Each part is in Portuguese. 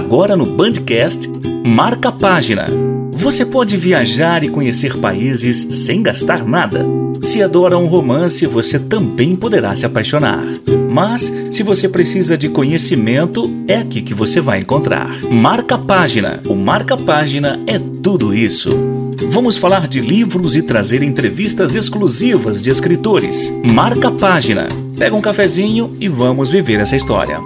Agora no Bandcast, marca página. Você pode viajar e conhecer países sem gastar nada. Se adora um romance, você também poderá se apaixonar. Mas, se você precisa de conhecimento, é aqui que você vai encontrar. Marca página. O Marca Página é tudo isso. Vamos falar de livros e trazer entrevistas exclusivas de escritores. Marca página. Pega um cafezinho e vamos viver essa história.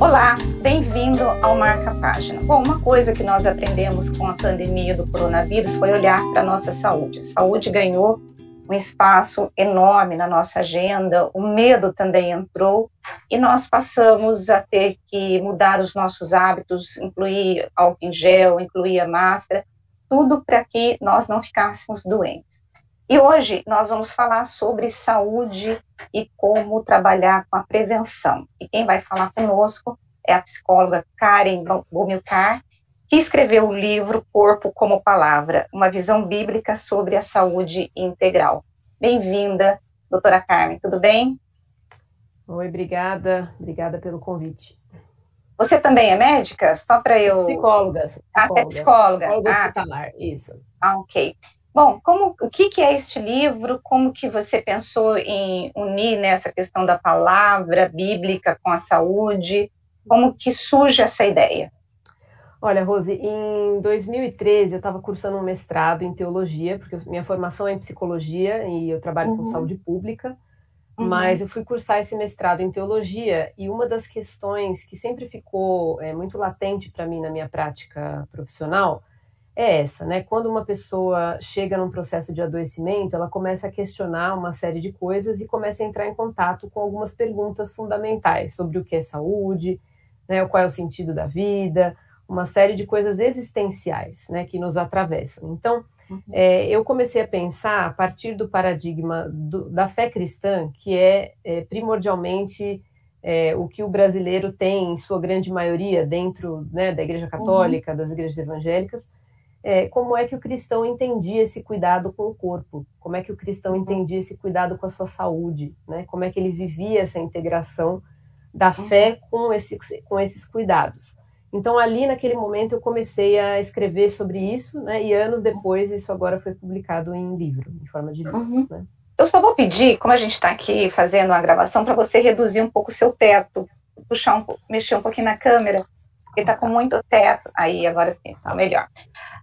Olá, bem-vindo ao Marca Página. Bom, uma coisa que nós aprendemos com a pandemia do coronavírus foi olhar para a nossa saúde. A saúde ganhou um espaço enorme na nossa agenda, o medo também entrou e nós passamos a ter que mudar os nossos hábitos, incluir álcool em gel, incluir a máscara, tudo para que nós não ficássemos doentes. E hoje nós vamos falar sobre saúde e como trabalhar com a prevenção. E quem vai falar conosco é a psicóloga Karen Bumilcar, que escreveu o livro Corpo como Palavra, uma visão bíblica sobre a saúde integral. Bem-vinda, doutora Carmen, tudo bem? Oi, obrigada, obrigada pelo convite. Você também é médica? Só para eu. Psicóloga. psicóloga. Até psicóloga. Psicóloga ah, hospitalar, isso. Ah, ok. Bom, como, o que, que, é este livro? Como que você pensou em unir nessa né, questão da palavra bíblica com a saúde? Como que surge essa ideia? Olha, Rose, em 2013 eu estava cursando um mestrado em teologia, porque minha formação é em psicologia e eu trabalho uhum. com saúde pública, uhum. mas eu fui cursar esse mestrado em teologia e uma das questões que sempre ficou é, muito latente para mim na minha prática profissional é essa, né? Quando uma pessoa chega num processo de adoecimento, ela começa a questionar uma série de coisas e começa a entrar em contato com algumas perguntas fundamentais sobre o que é saúde, né? Qual é o sentido da vida, uma série de coisas existenciais, né? Que nos atravessam. Então, uhum. é, eu comecei a pensar a partir do paradigma do, da fé cristã, que é, é primordialmente é, o que o brasileiro tem, em sua grande maioria, dentro né, da Igreja uhum. Católica, uhum. das igrejas evangélicas, é, como é que o cristão entendia esse cuidado com o corpo, como é que o cristão uhum. entendia esse cuidado com a sua saúde, né? como é que ele vivia essa integração da uhum. fé com, esse, com esses cuidados. Então, ali naquele momento, eu comecei a escrever sobre isso, né? e anos depois, isso agora foi publicado em livro, em forma de livro. Uhum. Né? Eu só vou pedir, como a gente está aqui fazendo a gravação, para você reduzir um pouco o seu teto, puxar um, mexer um pouquinho na câmera, porque está com muito teto. Aí, agora sim, está melhor.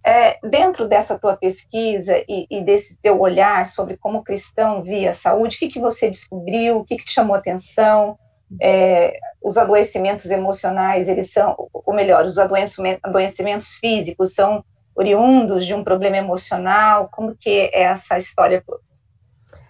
É, dentro dessa tua pesquisa e, e, desse teu olhar sobre como o cristão via a saúde, o que, que você descobriu, o que, que te chamou atenção? É, os adoecimentos emocionais, eles são, ou melhor, os adoecimentos, adoecimentos físicos são oriundos de um problema emocional? Como que é essa história toda?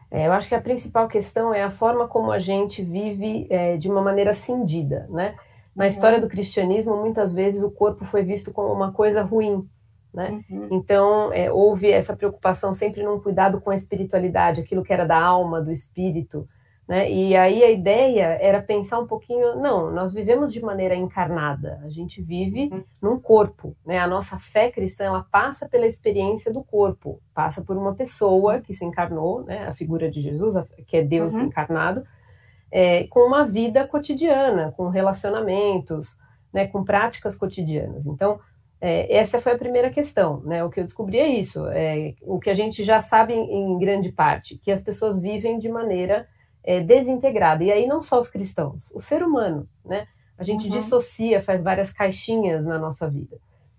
É, eu acho que a principal questão é a forma como a gente vive é, de uma maneira cindida, né? Na uhum. história do cristianismo, muitas vezes o corpo foi visto como uma coisa ruim, né? Uhum. Então, é, houve essa preocupação sempre num cuidado com a espiritualidade, aquilo que era da alma, do espírito. Né? E aí a ideia era pensar um pouquinho, não, nós vivemos de maneira encarnada, a gente vive uhum. num corpo, né? A nossa fé cristã, ela passa pela experiência do corpo, passa por uma pessoa que se encarnou, né? A figura de Jesus, que é Deus uhum. encarnado, é, com uma vida cotidiana, com relacionamentos, né? Com práticas cotidianas. Então, é, essa foi a primeira questão, né? O que eu descobri é isso, é, o que a gente já sabe em, em grande parte, que as pessoas vivem de maneira é, desintegrada. E aí não só os cristãos, o ser humano, né? A gente uhum. dissocia, faz várias caixinhas na nossa vida.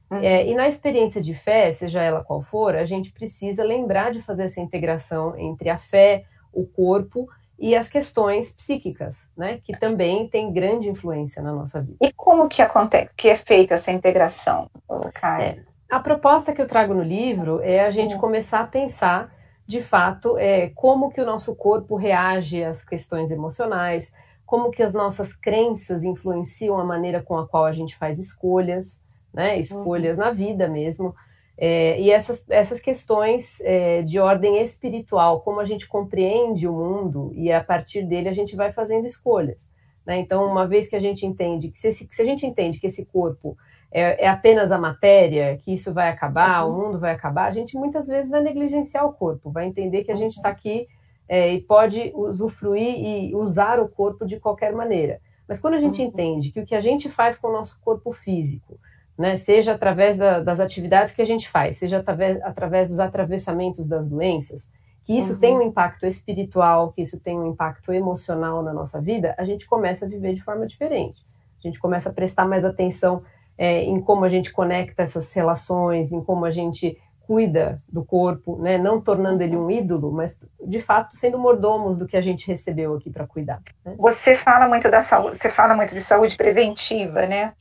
Uhum. É, e na experiência de fé, seja ela qual for, a gente precisa lembrar de fazer essa integração entre a fé, o corpo e as questões psíquicas, né, que também tem grande influência na nossa vida. E como que acontece, que é feita essa integração, Caio? É, a proposta que eu trago no livro é a gente uhum. começar a pensar, de fato, é, como que o nosso corpo reage às questões emocionais, como que as nossas crenças influenciam a maneira com a qual a gente faz escolhas, né, escolhas uhum. na vida mesmo, é, e essas, essas questões é, de ordem espiritual, como a gente compreende o mundo e a partir dele a gente vai fazendo escolhas. Né? Então, uma vez que a gente entende que se, esse, se a gente entende que esse corpo é, é, apenas a matéria, que isso vai acabar, uhum. o mundo vai acabar, a gente muitas vezes vai negligenciar o corpo, vai entender que a gente está aqui é, e pode usufruir e usar o corpo de qualquer maneira. Mas quando a gente uhum. entende que o que a gente faz com o nosso corpo físico, né, seja através da, das atividades que a gente faz, seja através, através dos atravessamentos das doenças, que isso uhum. tem um impacto espiritual, que isso tem um impacto emocional na nossa vida, a gente começa a viver de forma diferente. A gente começa a prestar mais atenção é, em como a gente conecta essas relações, em como a gente cuida do corpo, né? não tornando ele um ídolo, mas de fato sendo mordomos do que a gente recebeu aqui para cuidar. Né? Você fala muito da saúde, você fala muito de saúde preventiva, né?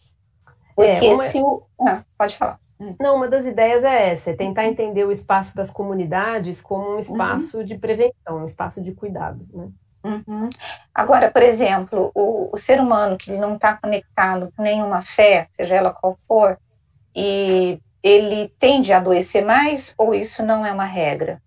Porque é, uma... se o... ah, pode falar. Hum. Não, uma das ideias é essa, é tentar entender o espaço das comunidades como um espaço uhum. de prevenção, um espaço de cuidado, né? Uhum. Agora, por exemplo, o, o ser humano que não está conectado com nenhuma fé, seja ela qual for, e ele tende a adoecer mais ou isso não é uma regra?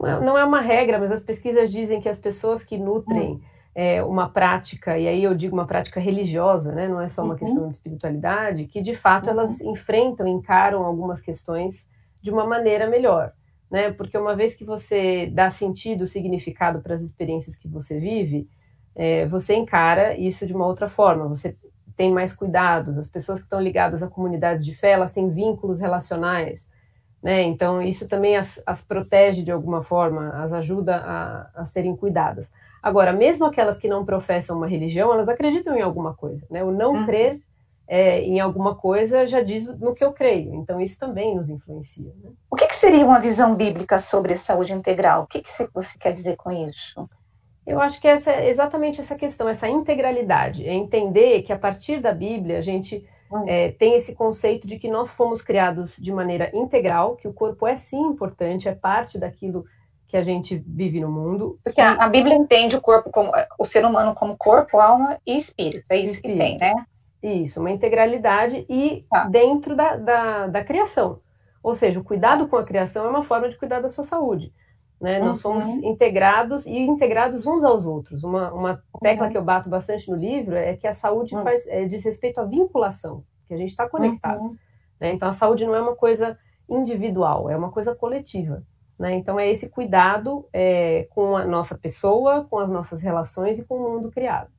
Não é, é uma regra, mas as pesquisas dizem que as pessoas que nutrem uhum. É, uma prática, e aí eu digo uma prática religiosa, né, não é só uma uhum. questão de espiritualidade, que de fato uhum. elas enfrentam, encaram algumas questões de uma maneira melhor né? Porque uma vez que você dá sentido, significado para as experiências que você vive, é, você encara isso de uma outra forma. Você tem mais cuidados. As pessoas que estão ligadas a comunidades de fé, elas têm vínculos relacionais, né? Então isso também as, as protege de alguma forma, as ajuda a, a serem cuidadas. Agora, mesmo aquelas que não professam uma religião, elas acreditam em alguma coisa, né? O não uhum. crer é, em alguma coisa já diz no que eu creio. Então, isso também nos influencia. Né? O que, que, seria uma visão bíblica sobre saúde integral? O que, que você quer dizer com isso? Eu acho que essa é exatamente essa questão, essa integralidade. É entender que a partir da Bíblia a gente hum. é, tem esse conceito de que nós fomos criados de maneira integral, que o corpo é sim importante, é parte daquilo que a gente vive no mundo. Porque a, a Bíblia entende o corpo como o ser humano como corpo, alma e espírito. É isso espírito. que tem, né? Isso, uma integralidade e tá. dentro da, da, da, criação. Ou seja, o cuidado com a criação é uma forma de cuidar da sua saúde. Né? Uhum. Nós somos integrados e integrados uns aos outros. Uma, uma tecla uhum. que eu bato bastante no livro é que a saúde uhum. faz, é, diz respeito à vinculação, que a gente está conectado. Uhum. Né? Então, a saúde não é uma coisa individual, é uma coisa coletiva. Né? Então, é esse cuidado é, com a nossa pessoa, com as nossas relações e com o mundo criado.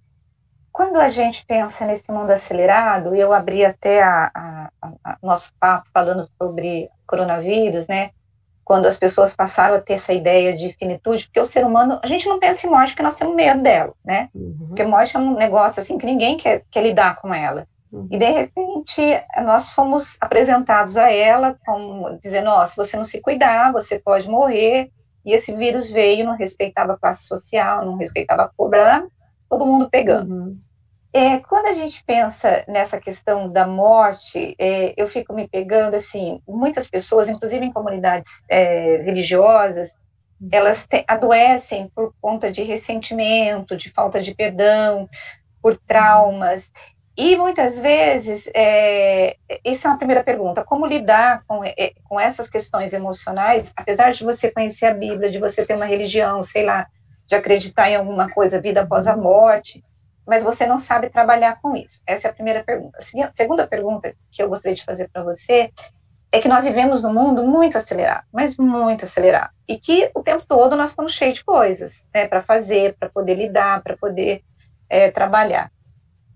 Quando a gente pensa nesse mundo acelerado, eu abri até a, a, a nosso papo falando sobre coronavírus, né? Quando as pessoas passaram a ter essa ideia de finitude, porque o ser humano, a gente não pensa em morte porque nós temos medo dela, né? Uhum. Porque morte é um negócio assim que ninguém quer, quer lidar com ela. Uhum. E de repente nós fomos apresentados a ela como dizendo, ó, se você não se cuidar, você pode morrer. E esse vírus veio, não respeitava a classe social, não respeitava a cor, todo mundo pegando. Uhum. É, quando a gente pensa nessa questão da morte, é, eu fico me pegando assim, muitas pessoas, inclusive em comunidades é, religiosas, elas te, adoecem por conta de ressentimento, de falta de perdão, por traumas. E muitas vezes, é, isso é uma primeira pergunta: como lidar com, é, com essas questões emocionais, apesar de você conhecer a Bíblia, de você ter uma religião, sei lá, de acreditar em alguma coisa, vida após a morte, mas você não sabe trabalhar com isso? Essa é a primeira pergunta. A segunda pergunta que eu gostaria de fazer para você é que nós vivemos num mundo muito acelerado, mas muito acelerado, e que o tempo todo nós estamos cheios de coisas né, para fazer, para poder lidar, para poder é, trabalhar.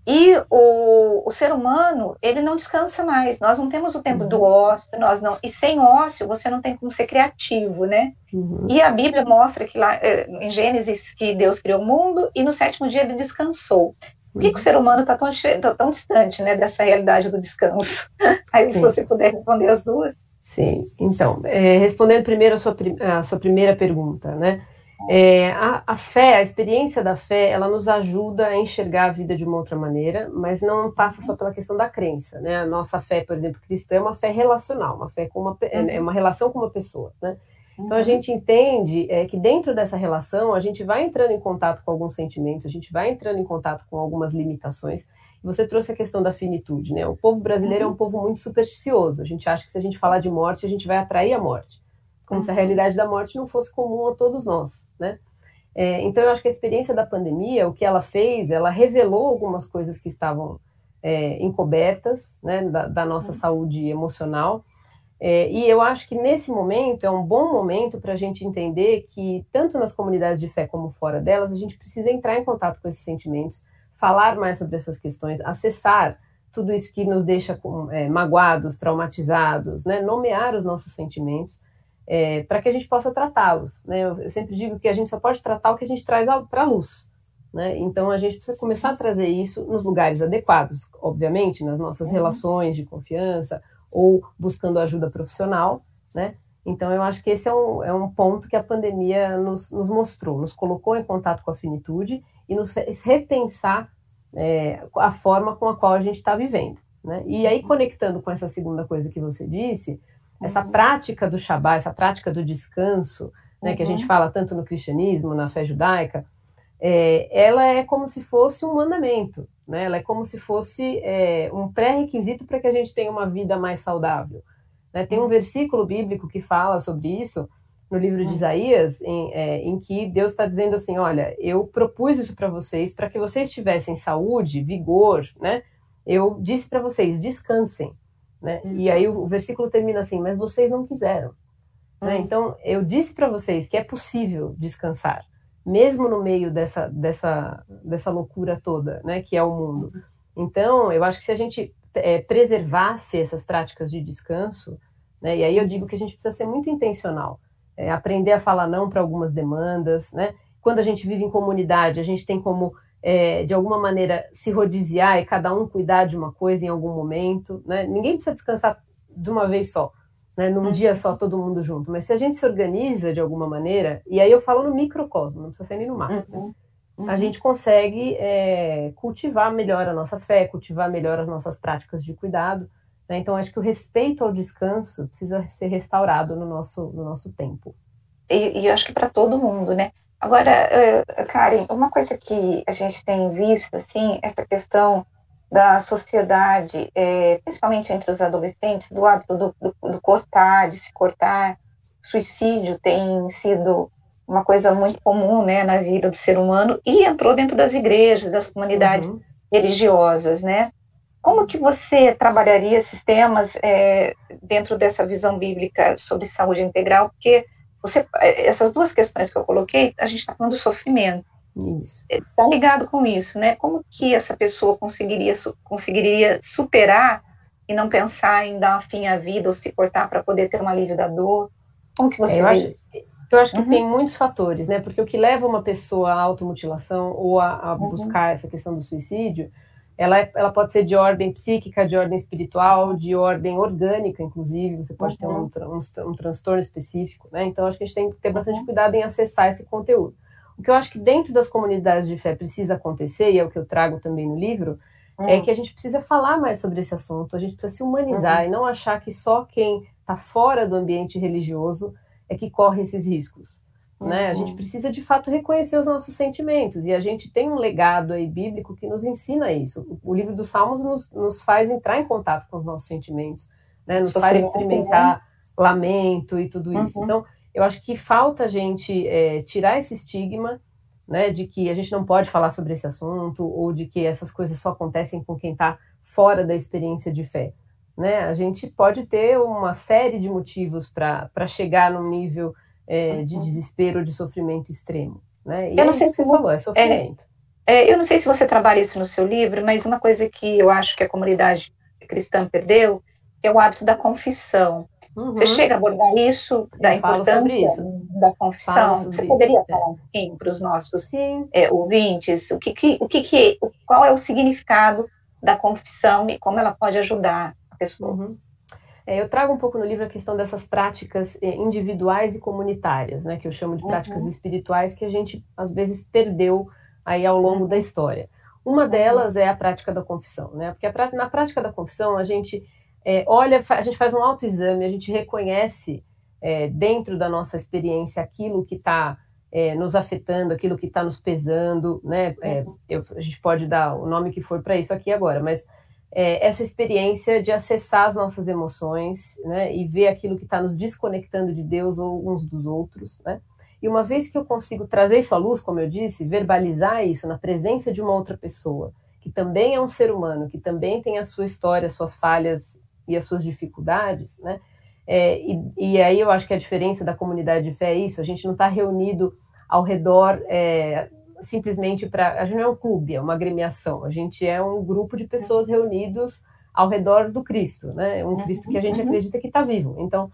E o, o, ser humano, ele não descansa mais. Nós não temos o tempo do uhum. ócio, nós não. E sem ócio, você não tem como ser criativo, né? Uhum. E a Bíblia mostra que lá eh, em Gênesis que Deus criou o mundo e no sétimo dia ele descansou. Por que, que o uhum. ser humano está tão, tá tão distante né, dessa realidade do descanso? Aí, Sim. se você puder responder as duas. Sim, então, é, respondendo primeiro a sua, a sua primeira pergunta, né? É, a, a, fé, a experiência da fé, ela nos ajuda a enxergar a vida de uma outra maneira, mas não passa só pela questão da crença, né? A nossa fé, por exemplo, cristã é uma fé relacional, uma fé com uma, é, é uma relação com uma pessoa, né? Então a uhum. gente entende é, que dentro dessa relação a gente vai entrando em contato com alguns sentimentos, a gente vai entrando em contato com algumas limitações. Você trouxe a questão da finitude, né? O povo brasileiro é um uhum. povo muito supersticioso. A gente acha que se a gente falar de morte, a gente vai atrair a morte como se a realidade da morte não fosse comum a todos nós, né? É, então, eu acho que a experiência da pandemia, o que ela fez, ela revelou algumas coisas que estavam é, encobertas, né, da, da nossa uhum. saúde emocional, é, e eu acho que nesse momento é um bom momento para a gente entender que, tanto nas comunidades de fé como fora delas, a gente precisa entrar em contato com esses sentimentos, falar mais sobre essas questões, acessar tudo isso que nos deixa é, magoados, traumatizados, né? nomear os nossos sentimentos, é, para que a gente possa tratá-los. Né? Eu, eu, sempre digo que a gente só pode tratar o que a gente traz para a luz. Né? Então a gente precisa começar a trazer isso nos lugares adequados, obviamente, nas nossas uhum. relações de confiança ou buscando ajuda profissional, né? Então, eu acho que esse é um, é um ponto que a pandemia nos, nos mostrou, nos colocou em contato com a finitude e nos fez repensar é, a forma com a qual a gente está vivendo. Né? E aí, conectando com essa segunda coisa que você disse, essa uhum. prática do Shabbat, essa prática do descanso, né, uhum. que a gente uhum. fala tanto no cristianismo, na fé judaica, é, ela é como se fosse um mandamento, né? ela é como se fosse é, um pré-requisito para que a gente tenha uma vida mais saudável. Né? Tem um versículo bíblico que fala sobre isso, no livro de. Isaías, em, é, em que Deus está dizendo assim: olha, eu propus isso para vocês para que vocês tivessem saúde, vigor, né? Eu disse para vocês, descansem. Né? Uhum. E aí o, versículo termina assim: mas vocês não quiseram. Uhum. Né? Então, eu disse para vocês que é possível descansar, mesmo no meio dessa, dessa, dessa loucura toda, né? Que é o mundo. Então, eu acho que se a gente é, preservasse essas práticas de descanso, né? E aí eu digo que a gente precisa ser muito intencional, é, aprender a falar não para algumas demandas, né? Quando a gente vive em comunidade, a gente tem como é, de alguma maneira se rodiziar e cada um cuidar de uma coisa em algum momento, né? Ninguém precisa descansar de uma vez só, né? Num uhum. dia só todo mundo junto, mas se a gente se organiza de alguma maneira, e aí eu falo no microcosmo, não precisa ser nem no macro. Uhum uhum. a gente consegue é, cultivar melhor a nossa fé, cultivar melhor as nossas práticas de cuidado. Né? Então, acho que o respeito ao descanso precisa ser restaurado no nosso, no nosso tempo. E, e eu acho que para todo mundo, né? Agora, uh, Karen, uma coisa que a gente tem visto, assim, essa questão da sociedade, é, principalmente entre os adolescentes, do hábito do, do, do cortar, de se cortar, suicídio tem sido uma coisa muito comum né, na vida do ser humano e entrou dentro das igrejas, das comunidades uhum. religiosas, né? Como que você trabalharia esses temas é, dentro dessa visão bíblica sobre saúde integral? Porque você, é, essas duas questões que eu coloquei, a gente está falando do sofrimento. Está ligado com isso, né? Como que essa pessoa conseguiria, conseguiria superar e não pensar em dar fim à vida ou se cortar para poder ter um alívio da dor? Como que você é, eu acho, eu acho que uhum. tem muitos fatores, né? Porque o que leva uma pessoa à automutilação ou a, a uhum. buscar essa questão do suicídio, ela, é, ela pode ser de ordem psíquica, de ordem espiritual, de ordem orgânica, inclusive. Você pode uhum. ter um, um, um, transtorno específico, né? Então, acho que a gente tem que ter bastante uhum. cuidado em acessar esse conteúdo. O que eu acho que dentro das comunidades de fé precisa acontecer, e é o que eu trago também no livro, é hum. que a gente precisa falar mais sobre esse assunto, a gente precisa se humanizar uhum. e não achar que só quem está fora do ambiente religioso é que corre esses riscos. Uhum. Né? A gente uhum. precisa de fato reconhecer os nossos sentimentos e a gente tem um legado aí bíblico que nos ensina isso. O livro dos Salmos nos, nos faz entrar em contato com os nossos sentimentos, né? nos faz experimentar né? lamento e tudo isso. Uhum. Então, eu acho que falta a gente é, tirar esse estigma né, de que a gente não pode falar sobre esse assunto ou de que essas coisas só acontecem com quem está fora da experiência de fé né? A gente pode ter uma série de motivos para chegar num nível é, de desespero, de sofrimento extremo, né? E eu não é sei se você falou, é sofrimento. É, é, eu não sei se você trabalha isso no seu livro, mas uma coisa que eu acho que a comunidade cristã perdeu é o hábito da confissão. Uhum. Você chega a abordar isso, da eu importância isso. da confissão? Você poderia isso, falar um pouquinho para os nossos é, ouvintes o que, que, o que, que qual é o significado da confissão e como ela pode ajudar pessoa. Uhum. É, eu trago um pouco no livro a questão dessas práticas é, individuais e comunitárias, né, que eu chamo de práticas uhum. espirituais que a gente às vezes perdeu aí ao longo uhum. da história. Uma uhum. delas é a prática da confissão, né? Porque na prática da confissão a gente é, olha, a gente faz um autoexame, a gente reconhece é, dentro da nossa experiência aquilo que está nos afetando, aquilo que está nos pesando, né? Uhum. Eu, a gente pode dar o nome que for para isso aqui agora, mas é, essa experiência de acessar as nossas emoções, né, e ver aquilo que está nos desconectando de Deus ou uns dos outros, né? E uma vez que eu consigo trazer isso à luz, como eu disse, verbalizar isso na presença de uma outra pessoa, que também é um ser humano, que também tem a sua história, as suas falhas e as suas dificuldades, né? É, e, e, aí eu acho que a diferença da comunidade de fé é isso, a gente não está reunido ao redor é, simplesmente para. A gente não é um clube, é uma agremiação. A gente é um grupo de pessoas reunidos ao redor do Cristo, né? Um Cristo que a gente acredita que está vivo. Então,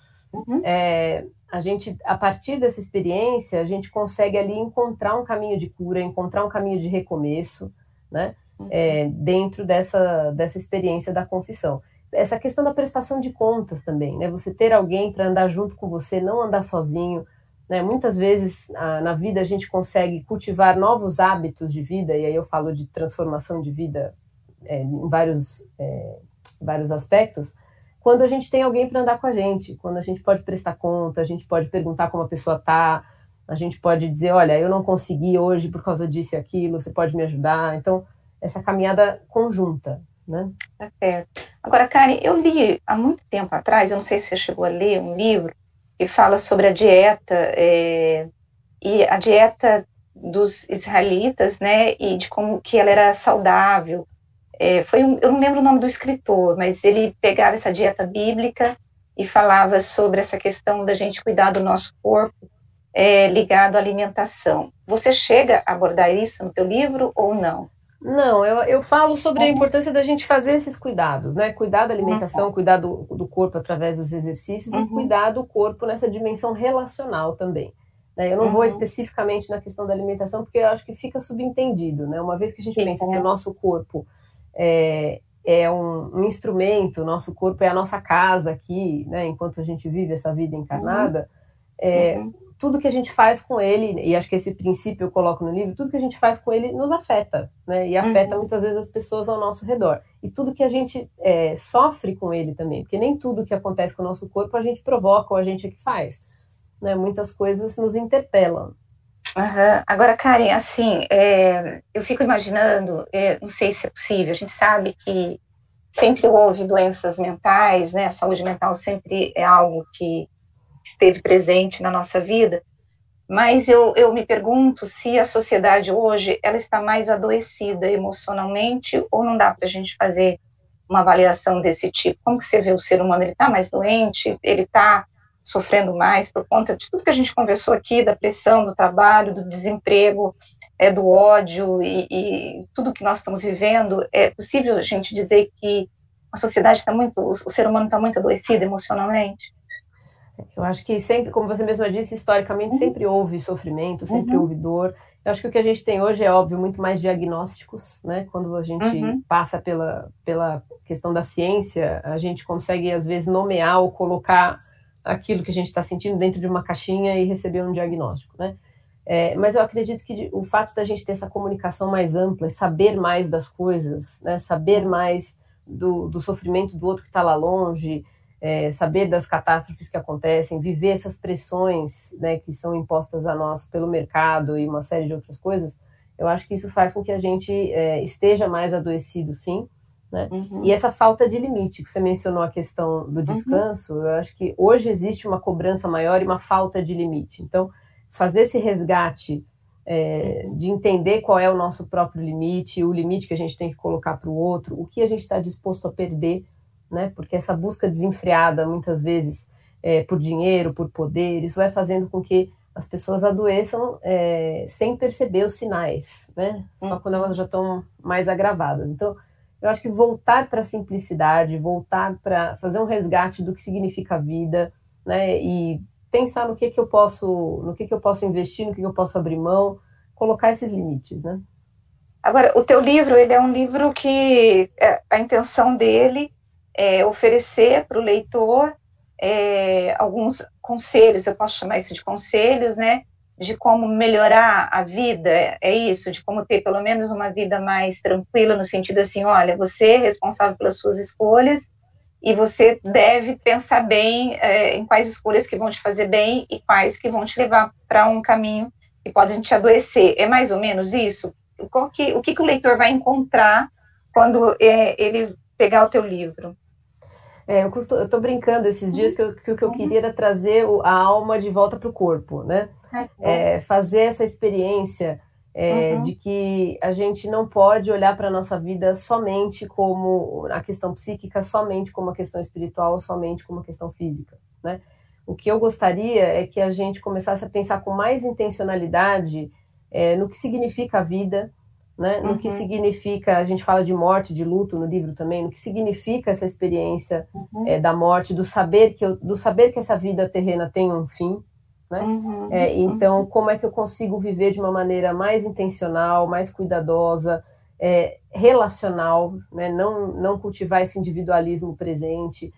é, a gente, a partir dessa experiência, a gente consegue ali encontrar um caminho de cura, encontrar um caminho de recomeço, né? É, dentro dessa, dessa experiência da confissão. Essa questão da prestação de contas também, né? Você ter alguém para andar junto com você, não andar sozinho, né? Muitas vezes na vida a gente consegue cultivar novos hábitos de vida, e aí eu falo de transformação de vida é, em vários, é, vários aspectos, quando a gente tem alguém para andar com a gente, quando a gente pode prestar conta, a gente pode perguntar como a pessoa está, a gente pode dizer, olha, eu não consegui hoje por causa disso e aquilo, você pode me ajudar. Então, essa caminhada conjunta, né? Tá certo. Agora, Karen, eu li há muito tempo atrás, eu não sei se você chegou a ler um livro que fala sobre a dieta é, e a dieta dos israelitas, né, e de como que ela era saudável. É, foi um, eu não lembro o nome do escritor, mas ele pegava essa dieta bíblica e falava sobre essa questão da gente cuidar do nosso corpo é, ligado à alimentação. Você chega a abordar isso no teu livro ou não? Não, eu, eu falo sobre a uhum. importância da gente fazer esses cuidados, né? Cuidar da alimentação, uhum. cuidar do, do, corpo através dos exercícios uhum. e cuidar do corpo nessa dimensão relacional também. Né? Eu não uhum. vou especificamente na questão da alimentação, porque eu acho que fica subentendido, né? Uma vez que a gente Sim, pensa que o nosso corpo é, é um, um, instrumento, o nosso corpo é a nossa casa aqui, né? Enquanto a gente vive essa vida encarnada, é, uhum tudo que a gente faz com ele, e acho que esse princípio eu coloco no livro, tudo que a gente faz com ele nos afeta, né? E afeta uhum. muitas vezes as pessoas ao nosso redor. E tudo que a gente é, sofre com ele também, porque nem tudo que acontece com o nosso corpo a gente provoca ou a gente é que faz. Né? Muitas coisas nos interpelam. Uhum. Agora, Karen, assim, é, eu fico imaginando, é, não sei se é possível, a gente sabe que sempre houve doenças mentais, né? A saúde mental sempre é algo que esteve presente na nossa vida, mas eu, eu me pergunto se a sociedade hoje ela está mais adoecida emocionalmente ou não dá para a gente fazer uma avaliação desse tipo. Como que você vê o ser humano? Ele está mais doente? Ele está sofrendo mais por conta de tudo que a gente conversou aqui, da pressão do trabalho, do desemprego, é, do ódio e, e tudo que nós estamos vivendo? É possível a gente dizer que a sociedade está muito, o ser humano está muito adoecido emocionalmente? Eu acho que sempre, como você mesma disse, historicamente uhum. sempre houve sofrimento, sempre uhum. houve dor. Eu acho que o que a gente tem hoje é óbvio muito mais diagnósticos, né? Quando a gente uhum. passa pela, pela questão da ciência, a gente consegue às vezes nomear ou colocar aquilo que a gente está sentindo dentro de uma caixinha e receber um diagnóstico, né? É, mas eu acredito que o fato da gente ter essa comunicação mais ampla, saber mais das coisas, né? Saber mais do, do sofrimento do outro que está lá longe, é, saber das catástrofes que acontecem, viver essas pressões né, que são impostas a nós pelo mercado e uma série de outras coisas, eu acho que isso faz com que a gente é, esteja mais adoecido, sim. Né? Uhum. E essa falta de limite, que você mencionou a questão do uhum. descanso, uhum. eu acho que hoje existe uma cobrança maior e uma falta de limite. Então, fazer esse resgate é, de entender qual é o nosso próprio limite, o limite que a gente tem que colocar para o outro, o que a gente está disposto a perder né? Porque essa busca desenfreada, muitas vezes, é, por dinheiro, por poder, isso vai fazendo com que as pessoas adoeçam é, sem perceber os sinais, né? Só uhum. quando elas já estão mais agravadas. Então, eu acho que voltar para a simplicidade, voltar para fazer um resgate do que significa a vida, né? E pensar no que que eu posso, no que que eu posso investir, no que, que eu posso abrir mão, colocar esses limites, né? Agora, o teu livro, ele é um livro que é, a intenção dele é, oferecer para o leitor é, alguns conselhos, eu posso chamar isso de conselhos, né? De como melhorar a vida, é isso, de como ter pelo menos uma vida mais tranquila, no sentido assim: olha, você é responsável pelas suas escolhas e você deve pensar bem é, em quais escolhas que vão te fazer bem e quais que vão te levar para um caminho que podem te adoecer. É mais ou menos isso? Que, o que, que o leitor vai encontrar quando é, ele pegar o teu livro? É, eu, tô brincando esses dias que, eu, que o que eu queria era trazer a alma de volta para o corpo, né? É, fazer essa experiência é, uhum. de que a gente não pode olhar para a nossa vida somente como a questão psíquica, somente como a questão espiritual, somente como a questão física, né? O que eu gostaria é que a gente começasse a pensar com mais intencionalidade é, no que significa a vida, né? No uhum. que significa, a gente fala de morte, de luto no livro também, no que significa essa experiência uhum. é, da morte, do saber que eu, do saber que essa vida terrena tem um fim, né? Uhum. É, então, como é que eu consigo viver de uma maneira mais intencional, mais cuidadosa, é, relacional, né? Não não cultivar esse individualismo presente.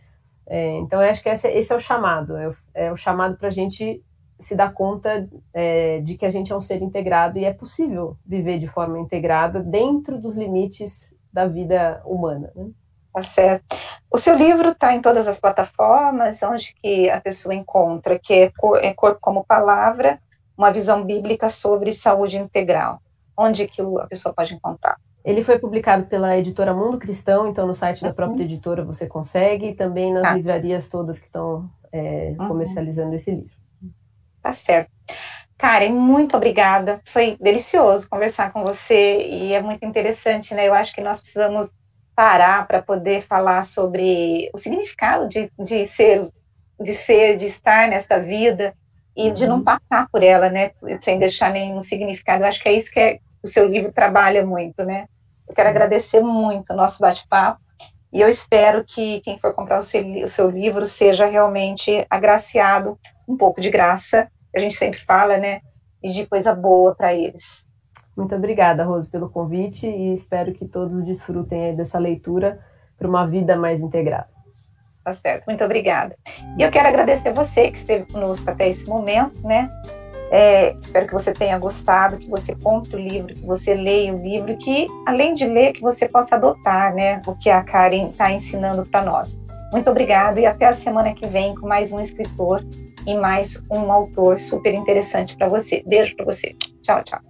É, então, eu acho que esse, esse é o chamado, é o, é o chamado para a gente se dá conta é, de que a gente é um ser integrado e é possível viver de forma integrada dentro dos limites da vida humana. Né? Tá certo. O seu livro está em todas as plataformas, onde que a pessoa encontra, que é, é Corpo como Palavra, uma visão bíblica sobre saúde integral. Onde que a pessoa pode encontrar? Ele foi publicado pela editora Mundo Cristão, então no site da própria uhum. editora você consegue, e também nas ah. livrarias todas que estão é, uhum. comercializando esse livro. Tá certo. Karen, muito obrigada. Foi delicioso conversar com você e é muito interessante, né? Eu acho que nós precisamos parar para poder falar sobre o significado de, de ser, de ser, de estar nesta vida e uhum. de não uhum. passar por ela, né? Sem deixar nenhum significado. Eu acho que é isso que é, o seu livro trabalha muito, né? Eu quero uhum. agradecer muito o nosso bate-papo e eu espero que quem for comprar o seu, o seu livro seja realmente agraciado um pouco de graça, a gente sempre fala, né? E de coisa boa para eles. Muito obrigada, Rose, pelo convite e espero que todos desfrutem dessa leitura para uma vida mais integrada. Tá certo, muito obrigada. E eu quero agradecer você que esteve conosco até esse momento, né? É, espero que você tenha gostado, que você compre o livro, que você leia o livro, que além de ler, que você possa adotar, né, o que a Karen está ensinando para nós. Muito obrigado e até a semana que vem com mais um escritor e mais um autor super interessante para você. Beijo para você. Tchau, tchau.